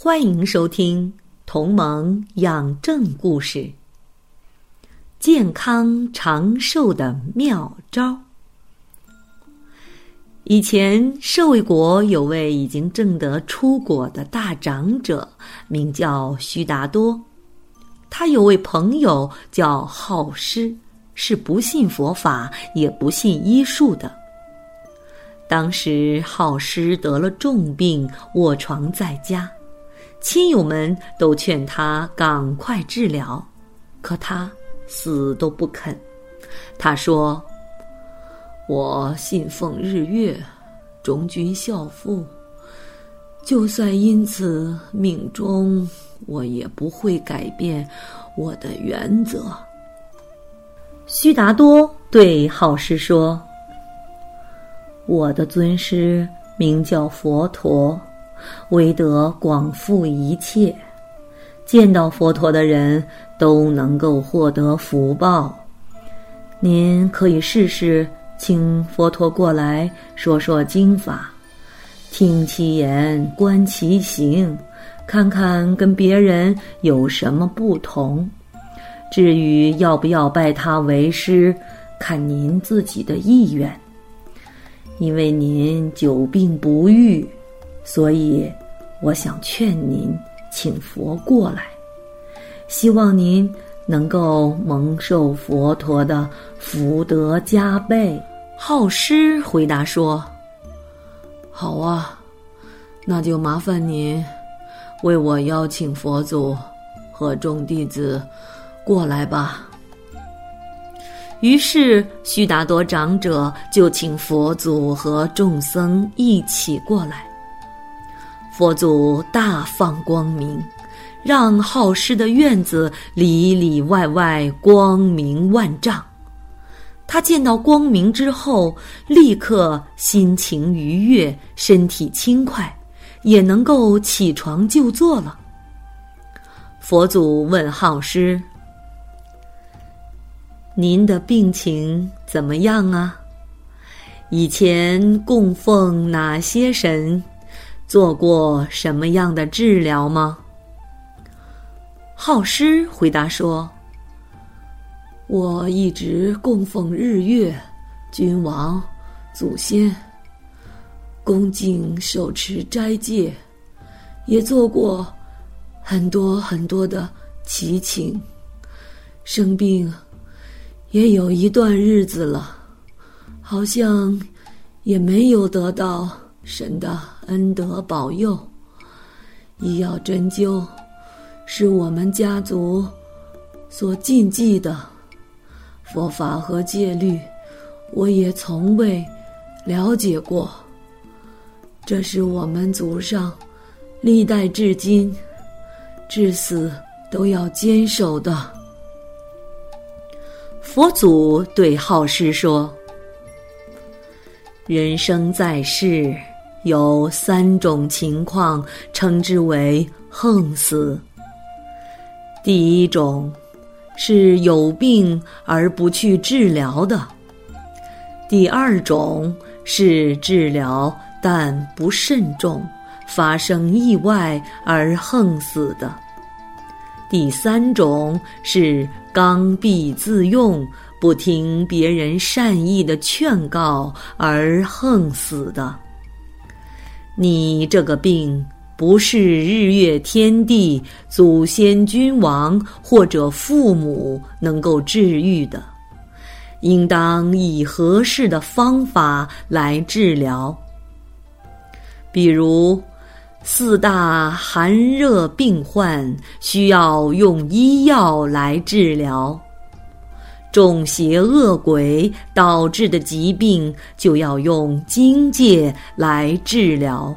欢迎收听《同盟养正故事》，健康长寿的妙招。以前，舍卫国有位已经证得出果的大长者，名叫须达多。他有位朋友叫好施，是不信佛法也不信医术的。当时，好施得了重病，卧床在家。亲友们都劝他赶快治疗，可他死都不肯。他说：“我信奉日月，忠君孝父，就算因此命终，我也不会改变我的原则。”须达多对好师说：“我的尊师名叫佛陀。”为得广覆一切，见到佛陀的人都能够获得福报。您可以试试请佛陀过来说说经法，听其言，观其行，看看跟别人有什么不同。至于要不要拜他为师，看您自己的意愿。因为您久病不愈。所以，我想劝您请佛过来，希望您能够蒙受佛陀的福德加倍。好师回答说：“好啊，那就麻烦您为我邀请佛祖和众弟子过来吧。”于是，须达多长者就请佛祖和众僧一起过来。佛祖大放光明，让好施的院子里里外外光明万丈。他见到光明之后，立刻心情愉悦，身体轻快，也能够起床就坐了。佛祖问好师：“您的病情怎么样啊？以前供奉哪些神？”做过什么样的治疗吗？好师回答说：“我一直供奉日月、君王、祖先，恭敬手持斋戒，也做过很多很多的祈请。生病也有一段日子了，好像也没有得到。”神的恩德保佑，医药针灸是我们家族所禁忌的佛法和戒律，我也从未了解过。这是我们祖上历代至今至死都要坚守的。佛祖对好师说：“人生在世。”有三种情况，称之为横死。第一种是有病而不去治疗的；第二种是治疗但不慎重，发生意外而横死的；第三种是刚愎自用，不听别人善意的劝告而横死的。你这个病不是日月天地、祖先君王或者父母能够治愈的，应当以合适的方法来治疗。比如，四大寒热病患需要用医药来治疗。众邪恶鬼导致的疾病，就要用经界来治疗；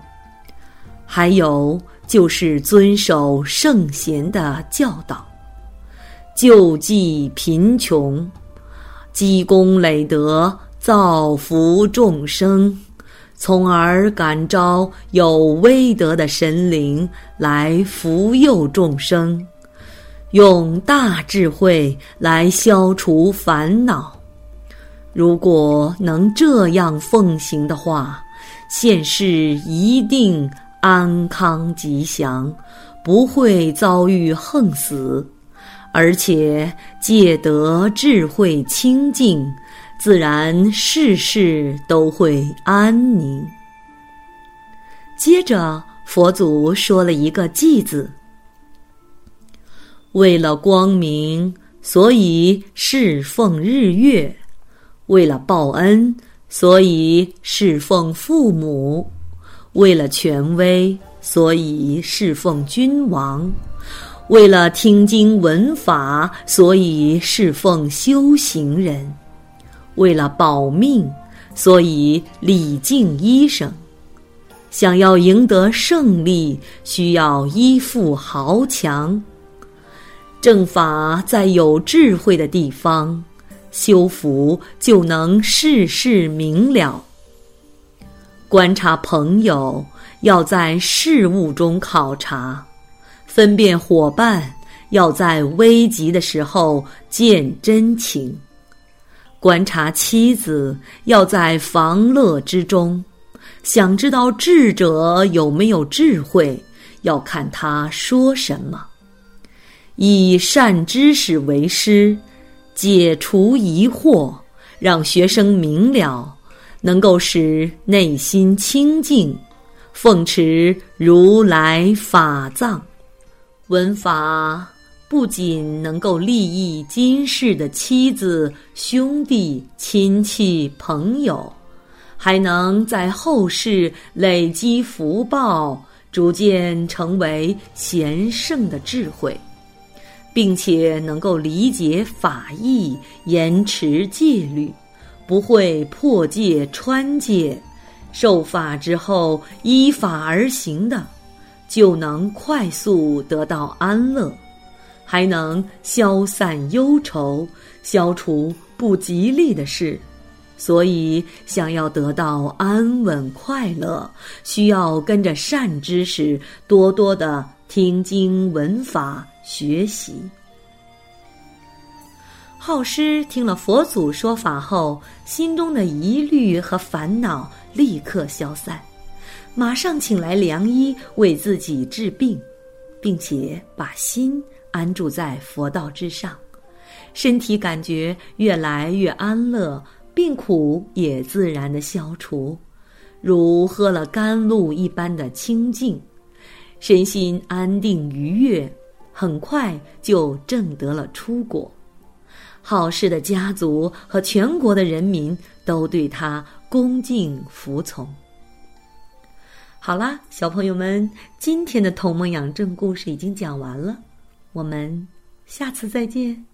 还有就是遵守圣贤的教导，救济贫穷，积功累德，造福众生，从而感召有威德的神灵来福佑众生，用大智慧来消除烦恼。如果能这样奉行的话，现世一定安康吉祥，不会遭遇横死，而且戒得智慧清净，自然事事都会安宁。接着，佛祖说了一个“寂”字，为了光明，所以侍奉日月。为了报恩，所以侍奉父母；为了权威，所以侍奉君王；为了听经闻法，所以侍奉修行人；为了保命，所以礼敬医生。想要赢得胜利，需要依附豪强。正法在有智慧的地方。修福就能事事明了。观察朋友，要在事物中考察；分辨伙伴，要在危急的时候见真情；观察妻子，要在防乐之中。想知道智者有没有智慧，要看他说什么。以善知识为师。解除疑惑，让学生明了，能够使内心清净，奉持如来法藏。闻法不仅能够利益今世的妻子、兄弟、亲戚、朋友，还能在后世累积福报，逐渐成为贤圣的智慧。并且能够理解法义，严持戒律，不会破戒穿戒，受法之后依法而行的，就能快速得到安乐，还能消散忧愁，消除不吉利的事。所以，想要得到安稳快乐，需要跟着善知识多多的听经闻法。学习。好师听了佛祖说法后，心中的疑虑和烦恼立刻消散，马上请来良医为自己治病，并且把心安住在佛道之上，身体感觉越来越安乐，病苦也自然的消除，如喝了甘露一般的清净，身心安定愉悦。很快就证得了出果，好事的家族和全国的人民都对他恭敬服从。好啦，小朋友们，今天的《同盟养正》故事已经讲完了，我们下次再见。